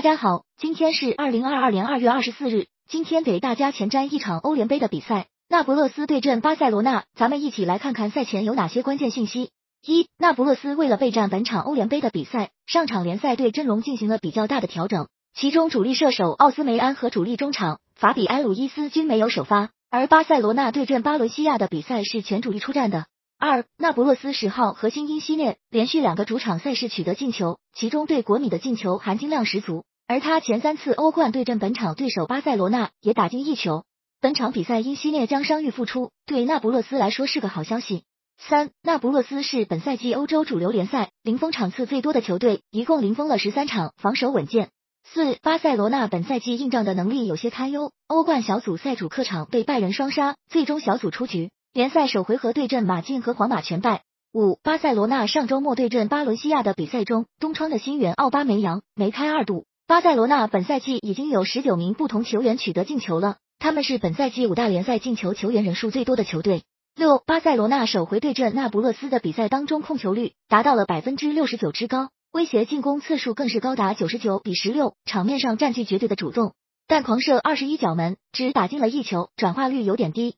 大家好，今天是二零二二年二月二十四日。今天给大家前瞻一场欧联杯的比赛，那不勒斯对阵巴塞罗那。咱们一起来看看赛前有哪些关键信息。一、那不勒斯为了备战本场欧联杯的比赛，上场联赛对阵容进行了比较大的调整，其中主力射手奥斯梅安和主力中场法比安鲁伊斯均没有首发，而巴塞罗那对阵巴伦西亚的比赛是全主力出战的。二、那不勒斯十号核心因西涅连续两个主场赛事取得进球，其中对国米的进球含金量十足，而他前三次欧冠对阵本场对手巴塞罗那也打进一球。本场比赛因西涅将伤愈复出，对那不勒斯来说是个好消息。三、那不勒斯是本赛季欧洲主流联赛零封场次最多的球队，一共零封了十三场，防守稳健。四、巴塞罗那本赛季硬仗的能力有些堪忧，欧冠小组赛主客场被拜仁双杀，最终小组出局。联赛首回合对阵马竞和皇马全败。五、巴塞罗那上周末对阵巴伦西亚的比赛中，东窗的新援奥巴梅扬梅开二度。巴塞罗那本赛季已经有十九名不同球员取得进球了，他们是本赛季五大联赛进球球员人数最多的球队。六、巴塞罗那首回对阵那不勒斯的比赛当中，控球率达到了百分之六十九之高，威胁进攻次数更是高达九十九比十六，场面上占据绝对的主动，但狂射二十一脚门，只打进了一球，转化率有点低。